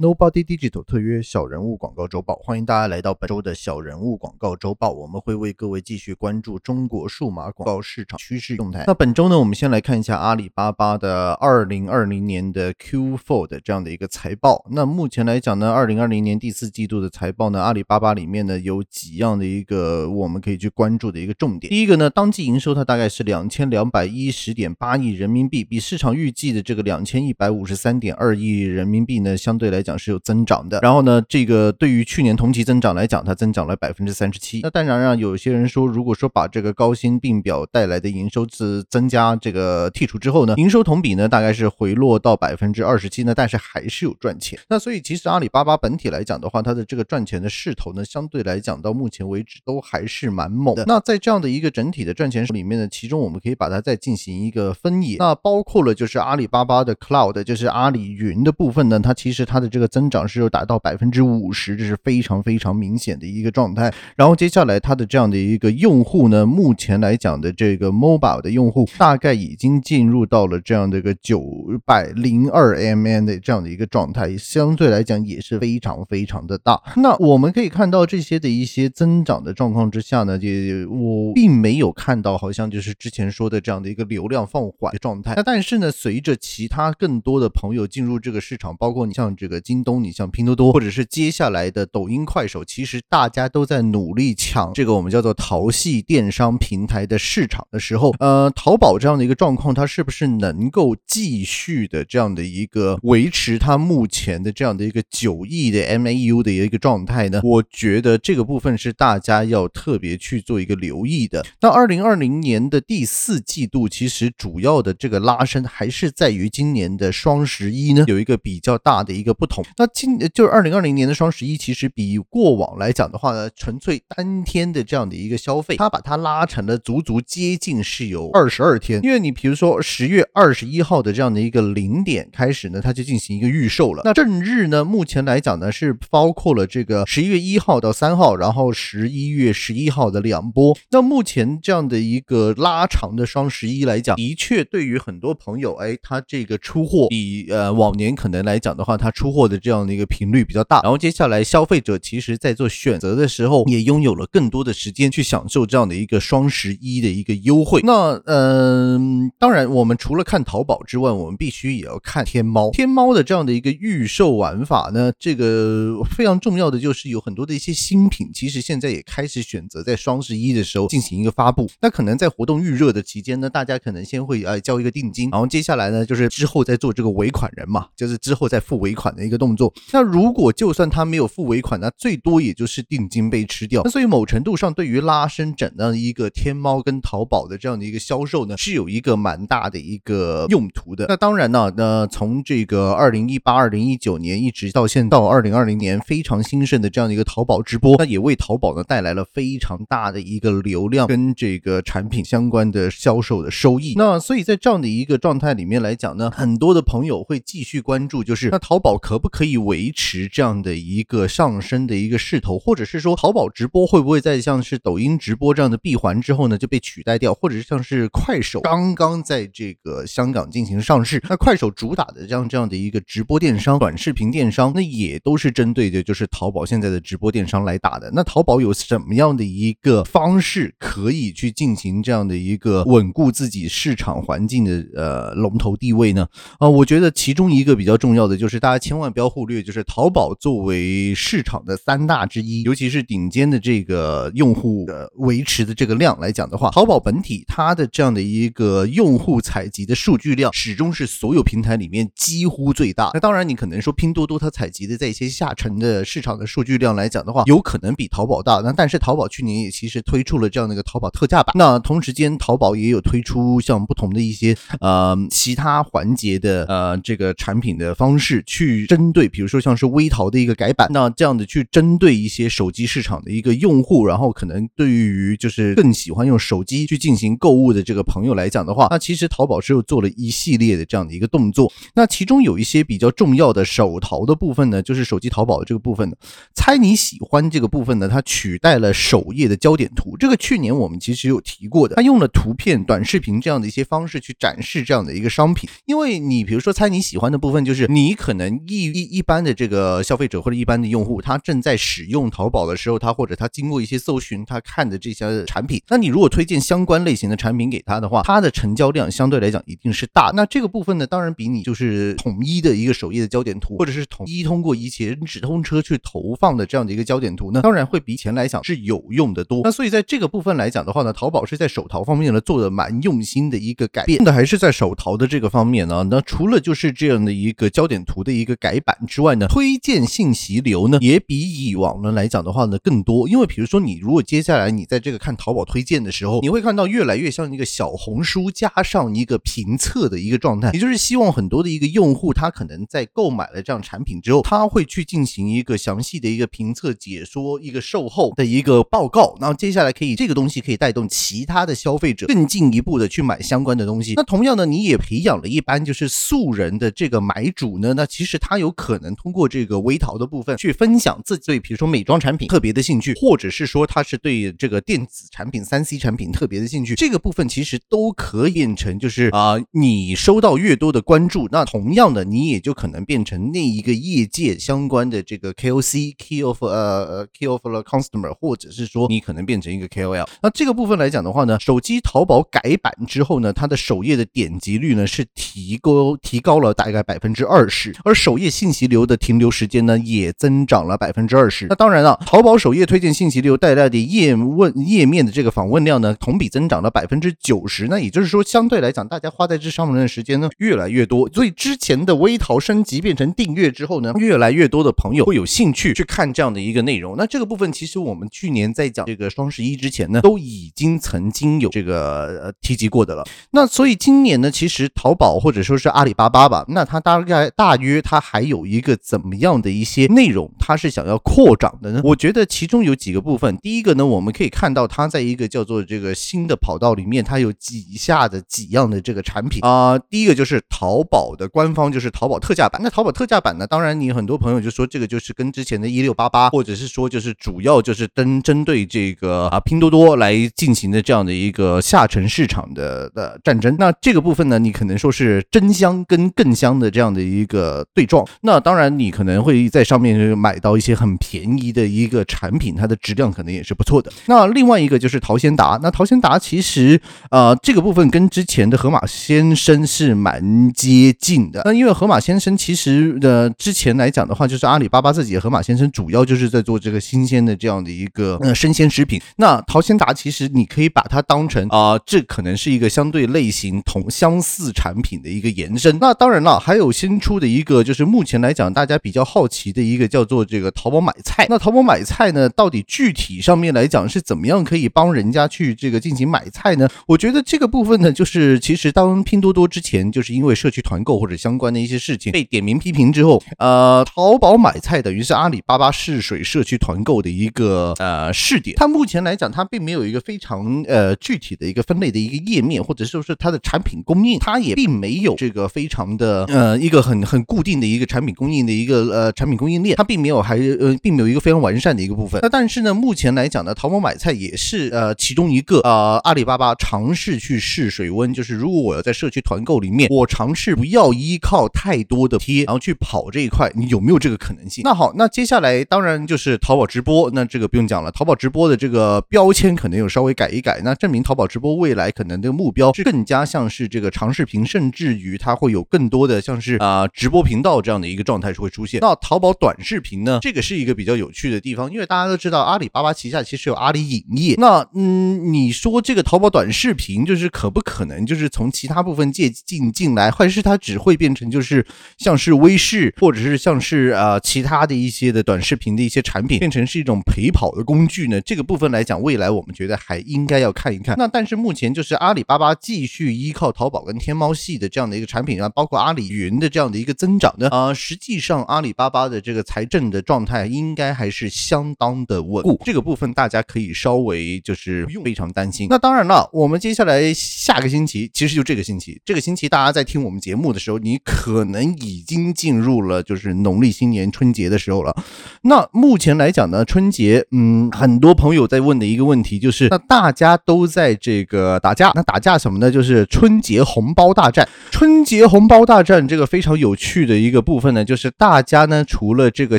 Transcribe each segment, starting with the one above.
Nobody Digital 特约小人物广告周报，欢迎大家来到本周的小人物广告周报。我们会为各位继续关注中国数码广告市场趋势动态。那本周呢，我们先来看一下阿里巴巴的二零二零年的 Q4 的这样的一个财报。那目前来讲呢，二零二零年第四季度的财报呢，阿里巴巴里面呢有几样的一个我们可以去关注的一个重点。第一个呢，当季营收它大概是两千两百一十点八亿人民币，比市场预计的这个两千一百五十三点二亿人民币呢，相对来讲是有增长的，然后呢，这个对于去年同期增长来讲，它增长了百分之三十七。那当然，让有些人说，如果说把这个高薪并表带来的营收增增加这个剔除之后呢，营收同比呢大概是回落到百分之二十七呢，但是还是有赚钱。那所以其实阿里巴巴本体来讲的话，它的这个赚钱的势头呢，相对来讲到目前为止都还是蛮猛的。那在这样的一个整体的赚钱里面呢，其中我们可以把它再进行一个分野，那包括了就是阿里巴巴的 Cloud，就是阿里云的部分呢，它其实它的这这个增长。是有达到百分之五十，这是非常非常明显的一个状态。然后接下来它的这样的一个用户呢，目前来讲的这个 mobile 的用户大概已经进入到了这样的一个九百零二 MN 的这样的一个状态，相对来讲也是非常非常的大。那我们可以看到这些的一些增长的状况之下呢，就我并没有看到好像就是之前说的这样的一个流量放缓的状态。那但是呢，随着其他更多的朋友进入这个市场，包括你像这个京东。你像拼多多，或者是接下来的抖音、快手，其实大家都在努力抢这个我们叫做淘系电商平台的市场的时候，呃，淘宝这样的一个状况，它是不是能够继续的这样的一个维持它目前的这样的一个九亿的 MAU 的一个状态呢？我觉得这个部分是大家要特别去做一个留意的。那二零二零年的第四季度，其实主要的这个拉升还是在于今年的双十一呢，有一个比较大的一个不同。那今就是二零二零年的双十一，其实比过往来讲的话呢，纯粹单天的这样的一个消费，它把它拉成了足足接近是有二十二天。因为你比如说十月二十一号的这样的一个零点开始呢，它就进行一个预售了。那正日呢，目前来讲呢是包括了这个十一月一号到三号，然后十一月十一号的两波。那目前这样的一个拉长的双十一来讲，的确对于很多朋友，哎，它这个出货比呃往年可能来讲的话，它出货的这样的。一个频率比较大，然后接下来消费者其实在做选择的时候，也拥有了更多的时间去享受这样的一个双十一的一个优惠。那嗯，当然，我们除了看淘宝之外，我们必须也要看天猫。天猫的这样的一个预售玩法呢，这个非常重要的就是有很多的一些新品，其实现在也开始选择在双十一的时候进行一个发布。那可能在活动预热的期间呢，大家可能先会呃交一个定金，然后接下来呢就是之后再做这个尾款人嘛，就是之后再付尾款的一个动作。那如果就算他没有付尾款，那最多也就是定金被吃掉。那所以某程度上，对于拉升整的一个天猫跟淘宝的这样的一个销售呢，是有一个蛮大的一个用途的。那当然呢，那从这个二零一八、二零一九年一直到现到二零二零年非常兴盛的这样的一个淘宝直播，那也为淘宝呢带来了非常大的一个流量跟这个产品相关的销售的收益。那所以在这样的一个状态里面来讲呢，很多的朋友会继续关注，就是那淘宝可不可以维持这样的一个上升的一个势头，或者是说淘宝直播会不会在像是抖音直播这样的闭环之后呢就被取代掉，或者是像是快手刚刚在这个香港进行上市，那快手主打的这样这样的一个直播电商、短视频电商，那也都是针对的就是淘宝现在的直播电商来打的。那淘宝有什么样的一个方式可以去进行这样的一个稳固自己市场环境的呃龙头地位呢？啊，我觉得其中一个比较重要的就是大家千万不要忽略，就是。淘宝作为市场的三大之一，尤其是顶尖的这个用户的维持的这个量来讲的话，淘宝本体它的这样的一个用户采集的数据量，始终是所有平台里面几乎最大。那当然，你可能说拼多多它采集的在一些下沉的市场的数据量来讲的话，有可能比淘宝大。那但是淘宝去年也其实推出了这样的一个淘宝特价版。那同时间，淘宝也有推出像不同的一些呃其他环节的呃这个产品的方式去针对，比如说像。是微淘的一个改版，那这样的去针对一些手机市场的一个用户，然后可能对于就是更喜欢用手机去进行购物的这个朋友来讲的话，那其实淘宝是又做了一系列的这样的一个动作。那其中有一些比较重要的手淘的部分呢，就是手机淘宝的这个部分呢，猜你喜欢这个部分呢，它取代了首页的焦点图。这个去年我们其实有提过的，它用了图片、短视频这样的一些方式去展示这样的一个商品。因为你比如说猜你喜欢的部分，就是你可能一一一般的这个消费者或者一般的用户，他正在使用淘宝的时候，他或者他经过一些搜寻，他看的这些产品，那你如果推荐相关类型的产品给他的话，他的成交量相对来讲一定是大。那这个部分呢，当然比你就是统一的一个首页的焦点图，或者是统一通过以前直通车去投放的这样的一个焦点图呢，当然会比以前来讲是有用的多。那所以在这个部分来讲的话呢，淘宝是在手淘方面呢做的蛮用心的一个改变的，还是在手淘的这个方面呢？那除了就是这样的一个焦点图的一个改版之外呢，推荐信息流呢也比以往呢来讲的话呢更多。因为比如说你如果接下来你在这个看淘宝推荐的时候，你会看到越来越像一个小红书加上一个评测的一个状态，也就是希望很多的一个用户他可能在购买了这样产品之后，他会去进行一个详细的一个评测解说，一个售后的一个报告。然后接下来可以这个东西可以带动其他的消费者更进一步的去买相关的东西。那同样呢，你也培养了一般就是素人的这个买主呢，那其实他有有可能通过这个微淘的部分去分享自己对比如说美妆产品特别的兴趣，或者是说他是对这个电子产品三 C 产品特别的兴趣，这个部分其实都可以变成就是啊，你收到越多的关注，那同样的你也就可能变成那一个业界相关的这个 KOC Key of 呃 Key of the Customer，或者是说你可能变成一个 KOL。那这个部分来讲的话呢，手机淘宝改版之后呢，它的首页的点击率呢是提高提高了大概百分之二十，而首页信息流的停留时间呢也增长了百分之二十。那当然了，淘宝首页推荐信息流带来的页问页面的这个访问量呢，同比增长了百分之九十。那也就是说，相对来讲，大家花在这上面的时间呢越来越多。所以之前的微淘升级变成订阅之后呢，越来越多的朋友会有兴趣去看这样的一个内容。那这个部分其实我们去年在讲这个双十一之前呢，都已经曾经有这个呃提及过的了。那所以今年呢，其实淘宝或者说是阿里巴巴吧，那它大概大约它还还有一个怎么样的一些内容，它是想要扩展的呢？我觉得其中有几个部分。第一个呢，我们可以看到它在一个叫做这个新的跑道里面，它有几下的几样的这个产品啊。第一个就是淘宝的官方就是淘宝特价版。那淘宝特价版呢，当然你很多朋友就说这个就是跟之前的一六八八，或者是说就是主要就是针针对这个啊拼多多来进行的这样的一个下沉市场的的战争。那这个部分呢，你可能说是真香跟更香的这样的一个对撞。那当然你可能会在上面买到一些很便宜的一个产品，它的质量可能也是不错的。那另外一个就是淘鲜达。那淘鲜达其实呃这个部分跟之前的盒马先生是蛮接近的。那因为盒马先生其实呃之前来讲的话，就是阿里巴巴自己的盒马先生主要就是在做这个新鲜的这样的一个呃生鲜食品。那淘鲜达其实你可以把它当成啊，这可能是一个相对类型同相似产品的一个延伸。那当然了，还有新出的一个就是目目前来讲大家比较好奇的一个叫做这个淘宝买菜。那淘宝买菜呢，到底具体上面来讲是怎么样可以帮人家去这个进行买菜呢？我觉得这个部分呢，就是其实当拼多多之前就是因为社区团购或者相关的一些事情被点名批评之后，呃，淘宝买菜等于是阿里巴巴试水社区团购的一个呃试点。它目前来讲，它并没有一个非常呃具体的一个分类的一个页面，或者说是它的产品供应，它也并没有这个非常的呃一个很很固定的一个产品供应的一个呃产品供应链，它并没有还呃并没有一个非常完善的一个部分。那但是呢，目前来讲呢，淘宝买菜也是呃其中一个呃阿里巴巴尝试去试水温，就是如果我要在社区团购里面，我尝试不要依靠太多的贴，然后去跑这一块，你有没有这个可能性？那好，那接下来当然就是淘宝直播，那这个不用讲了，淘宝直播的这个标签可能有稍微改一改，那证明淘宝直播未来可能的目标是更加像是这个长视频，甚至于它会有更多的像是啊直播频道这样样的一个状态是会出现。那淘宝短视频呢，这个是一个比较有趣的地方，因为大家都知道阿里巴巴旗下其实有阿里影业，那嗯，你说这个淘宝短视频就是可不可能就是从其他部分借进进来，或者是它只会变成就是像是微视，或者是像是啊其他的一些的短视频的一些产品，变成是一种陪跑的工具呢？这个部分来讲，未来我们觉得还应该要看一看。那但是目前就是阿里巴巴继续依靠淘宝跟天猫系的这样的一个产品啊，包括阿里云的这样的一个增长呢，啊，实际上阿里巴巴的这个财政的状态应该还是相当的稳固。这个部分大家可以稍微就是不用非常担心。那当然了，我们接下来下个星期，其实就这个星期，这个星期大家在听我们节目的时候，你可能已经进入了就是农历新年春节的时候了。那目前来讲呢，春节，嗯，很多朋友在问的一个问题就是，那大家都在这个打架，那打架什么呢？就是春节红包大战。春节红包大战这个非常有趣的一个部部分呢，就是大家呢除了这个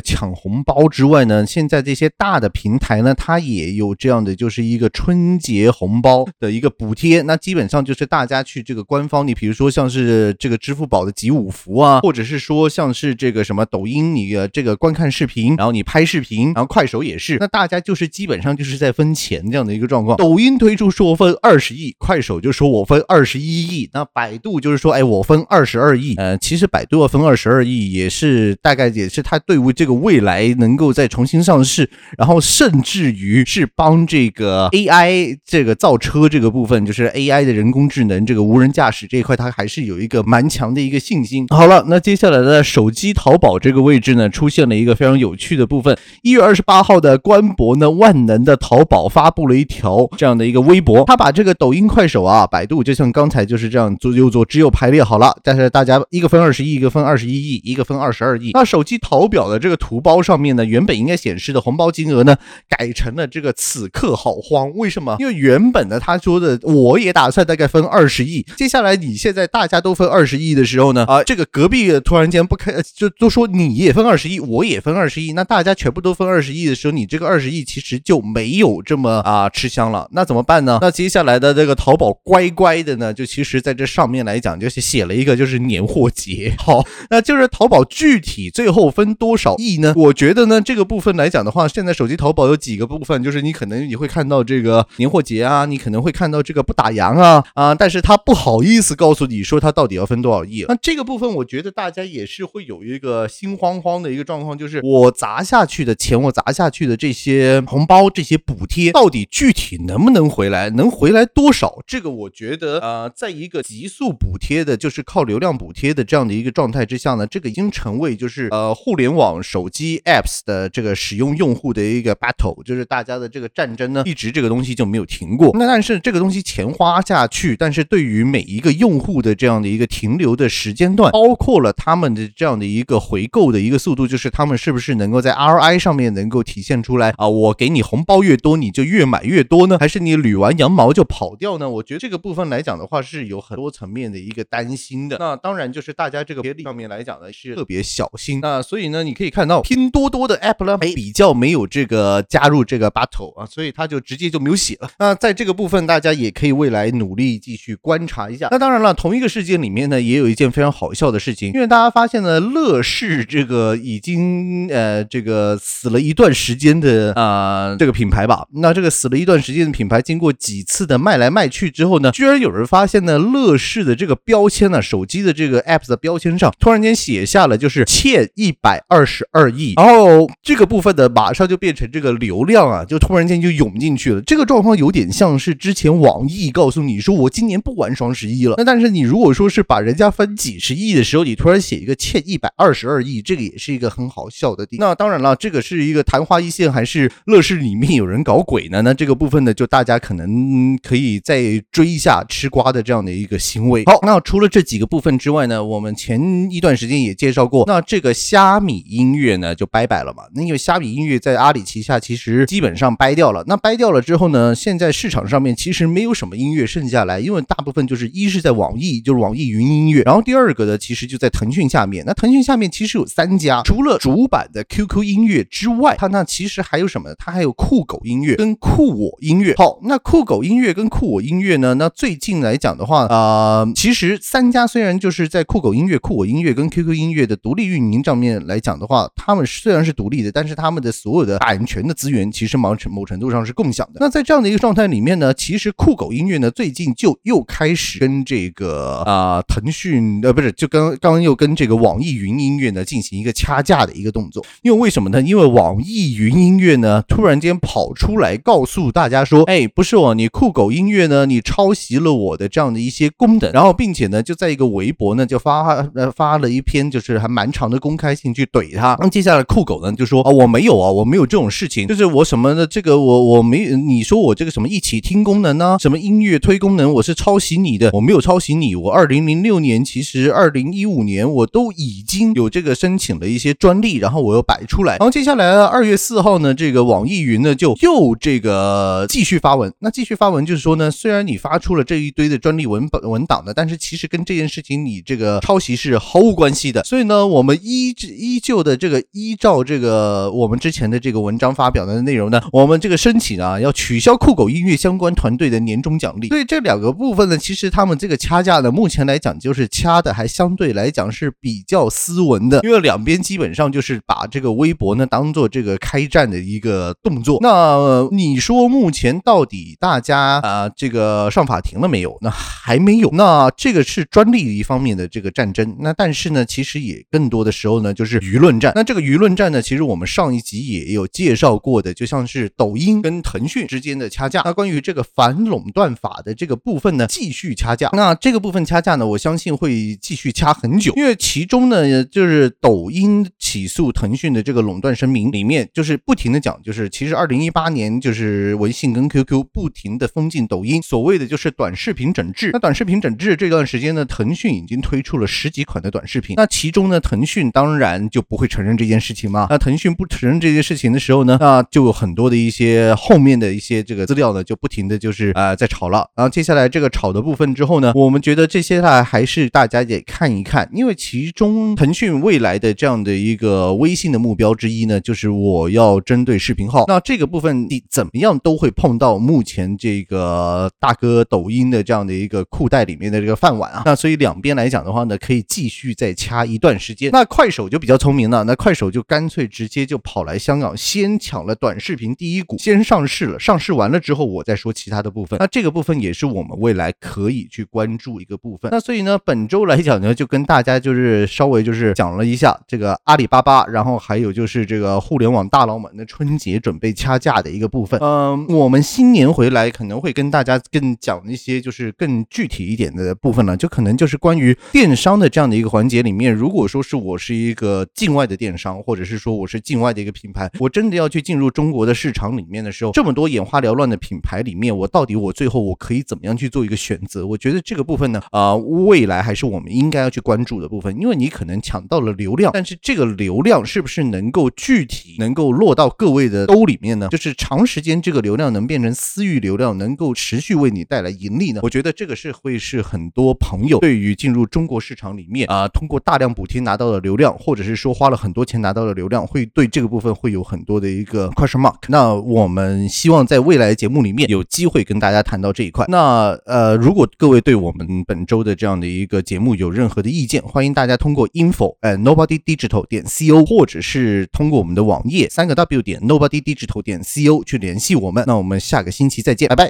抢红包之外呢，现在这些大的平台呢，它也有这样的就是一个春节红包的一个补贴。那基本上就是大家去这个官方，你比如说像是这个支付宝的集五福啊，或者是说像是这个什么抖音，你这个观看视频，然后你拍视频，然后快手也是，那大家就是基本上就是在分钱这样的一个状况。抖音推出说分二十亿，快手就说我分二十一亿，那百度就是说，哎。我分二十二亿，呃，其实百度要分二十二亿，也是大概也是他对于这个未来能够再重新上市，然后甚至于是帮这个 AI 这个造车这个部分，就是 AI 的人工智能这个无人驾驶这一块，他还是有一个蛮强的一个信心。好了，那接下来的手机淘宝这个位置呢，出现了一个非常有趣的部分。一月二十八号的官博呢，万能的淘宝发布了一条这样的一个微博，他把这个抖音、快手啊、百度，就像刚才就是这样做又做只有排列。好了，但是大家一个分二十亿，一个分二十一亿，一个分二十二亿。那手机淘表的这个图包上面呢，原本应该显示的红包金额呢，改成了这个此刻好慌。为什么？因为原本呢，他说的我也打算大概分二十亿。接下来你现在大家都分二十亿的时候呢，啊，这个隔壁突然间不开，就都说你也分二十亿，我也分二十亿。那大家全部都分二十亿的时候，你这个二十亿其实就没有这么啊吃香了。那怎么办呢？那接下来的这个淘宝乖乖的呢，就其实在这上面来讲就是。写了一个就是年货节，好，那就是淘宝具体最后分多少亿呢？我觉得呢，这个部分来讲的话，现在手机淘宝有几个部分，就是你可能你会看到这个年货节啊，你可能会看到这个不打烊啊啊，但是他不好意思告诉你说他到底要分多少亿。那这个部分，我觉得大家也是会有一个心慌慌的一个状况，就是我砸下去的钱，我砸下去的这些红包、这些补贴，到底具体能不能回来，能回来多少？这个我觉得，呃，在一个急速补贴的。就是靠流量补贴的这样的一个状态之下呢，这个已经成为就是呃互联网手机 apps 的这个使用用户的一个 battle，就是大家的这个战争呢，一直这个东西就没有停过。那但是这个东西钱花下去，但是对于每一个用户的这样的一个停留的时间段，包括了他们的这样的一个回购的一个速度，就是他们是不是能够在 RI 上面能够体现出来啊？我给你红包越多，你就越买越多呢，还是你捋完羊毛就跑掉呢？我觉得这个部分来讲的话，是有很多层面的一个担。心的那当然就是大家这个接力上面来讲呢是特别小心那所以呢你可以看到拼多多的 app 呢哎比较没有这个加入这个 battle 啊，所以它就直接就没有写了。那在这个部分大家也可以未来努力继续观察一下。那当然了，同一个事件里面呢也有一件非常好笑的事情，因为大家发现呢乐视这个已经呃这个死了一段时间的啊这个品牌吧，那这个死了一段时间的品牌，经过几次的卖来卖去之后呢，居然有人发现呢乐视的这个标签。呢手机的这个 app 的标签上，突然间写下了就是欠一百二十二亿，然后这个部分的马上就变成这个流量啊，就突然间就涌进去了。这个状况有点像是之前网易告诉你说我今年不玩双十一了，那但是你如果说是把人家分几十亿的时候，你突然写一个欠一百二十二亿，这个也是一个很好笑的地。那当然了，这个是一个昙花一现，还是乐视里面有人搞鬼呢？那这个部分呢，就大家可能可以再追一下吃瓜的这样的一个行为。好，那除了。这几个部分之外呢，我们前一段时间也介绍过，那这个虾米音乐呢就拜拜了嘛。那因为虾米音乐在阿里旗下，其实基本上掰掉了。那掰掉了之后呢，现在市场上面其实没有什么音乐剩下来，因为大部分就是一是在网易，就是网易云音乐，然后第二个呢，其实就在腾讯下面。那腾讯下面其实有三家，除了主板的 QQ 音乐之外，它那其实还有什么？它还有酷狗音乐跟酷我音乐。好，那酷狗音乐跟酷我音乐呢？那最近来讲的话，呃，其实三。家虽然就是在酷狗音乐、酷我音乐跟 QQ 音的独立运营上面来讲的话，他们虽然是独立的，但是他们的所有的版权的资源其实某程某程度上是共享的。那在这样的一个状态里面呢，其实酷狗音乐呢最近就又开始跟这个啊腾讯呃不是就刚刚刚又跟这个网易云音乐呢进行一个掐架的一个动作。因为为什么呢？因为网易云音乐呢突然间跑出来告诉大家说，哎，不是哦，你酷狗音乐呢你抄袭了我的这样的一些功能，然后并且呢就。在一个微博呢，就发呃发了一篇，就是还蛮长的公开信去怼他。那接下来酷狗呢就说啊，我没有啊，我没有这种事情，就是我什么的这个我我没你说我这个什么一起听功能呢，什么音乐推功能，我是抄袭你的，我没有抄袭你。我二零零六年其实二零一五年我都已经有这个申请了一些专利，然后我又摆出来。然后接下来呢二月四号呢，这个网易云呢就又这个继续发文。那继续发文就是说呢，虽然你发出了这一堆的专利文本文档呢，但是其实跟这件事情你这个抄袭是毫无关系的。所以呢，我们依依旧的这个依照这个我们之前的这个文章发表的内容呢，我们这个申请啊要取消酷狗音乐相关团队的年终奖励。所以这两个部分呢，其实他们这个掐架呢，目前来讲就是掐的还相对来讲是比较斯文的，因为两边基本上就是把这个微博呢当做这个开战的一个动作。那你说目前到底大家啊这个上法庭了没有？那还没有。那这个是专利一方面的这个战争。那但是呢，其实其实也更多的时候呢就是舆论战。那这个舆论战呢，其实我们上一集也有介绍过的，就像是抖音跟腾讯之间的掐架。那关于这个反垄断法的这个部分呢，继续掐架。那这个部分掐架呢，我相信会继续掐很久，因为其中呢，就是抖音起诉腾讯的这个垄断声明里面，就是不停的讲，就是其实二零一八年就是微信跟 QQ 不停的封禁抖音，所谓的就是短视频整治。那短视频整治这段时间呢，腾讯已经推出了十几款的短视频。那其中呢，腾讯当然就不会承认这件事情嘛。那腾讯不承认这件事情的时候呢，那就有很多的一些后面的一些这个资料呢，就不停的就是呃在炒了。然后接下来这个炒的部分之后呢，我们觉得这些呢还是大家得看一看，因为其中腾讯未来的这样的一个微信的目标之一呢，就是我要针对视频号。那这个部分你怎么样都会碰到目前这个大哥抖音的这样的一个裤袋里面的这个饭碗啊。那所以两边来讲的话呢，可以继续再掐一段时间。那快手就比较聪明了，那快手就干脆直接就跑来香港，先抢了短视频第一股，先上市了。上市完了之后，我再说其他的部分。那这个部分也是我们未来可以去关注一个部分。那所以呢，本周来讲呢，就跟大家就是稍微就是讲了一下这个阿里巴巴，然后还有就是这个互联网大佬们的春节准备掐架的一个部分。嗯，我们新年回来可能会跟大家更讲一些就是更具体一点的部分了，就可能就是关于电商的这样的一个环节里面，如果说是我是一个境外的电商，或者是说我是境外的一个品牌，我真的要去进入中国的市场里面的时候，这么多眼花缭乱的品牌里面，我到底我最后我可以怎么样去做一个选择？我觉得这个部分呢，啊，未来还是我们应该要去关注的部分，因为你可能抢到了流量，但是这个流量是不是能够具体能够落到各位的兜里面呢？就是长时间这个流量能变成私域流量，能够持续为你带来盈利呢？我觉得这个是会是很多朋友对于进入中国市场里面啊，通过大量补贴拿到的流量，或者是说花了很多钱拿到的流量，会对这个部分会有很多的一个 question mark。那我们希望在未来节目里面有机会跟大家谈到这一块。那呃，如果各位对我们本周的这样的一个节目有任何的意见，欢迎大家通过 info at nobody digital 点 co，或者是通过我们的网页三个 w 点 nobody digital 点 co 去联系我们。那我们下个星期再见，拜拜。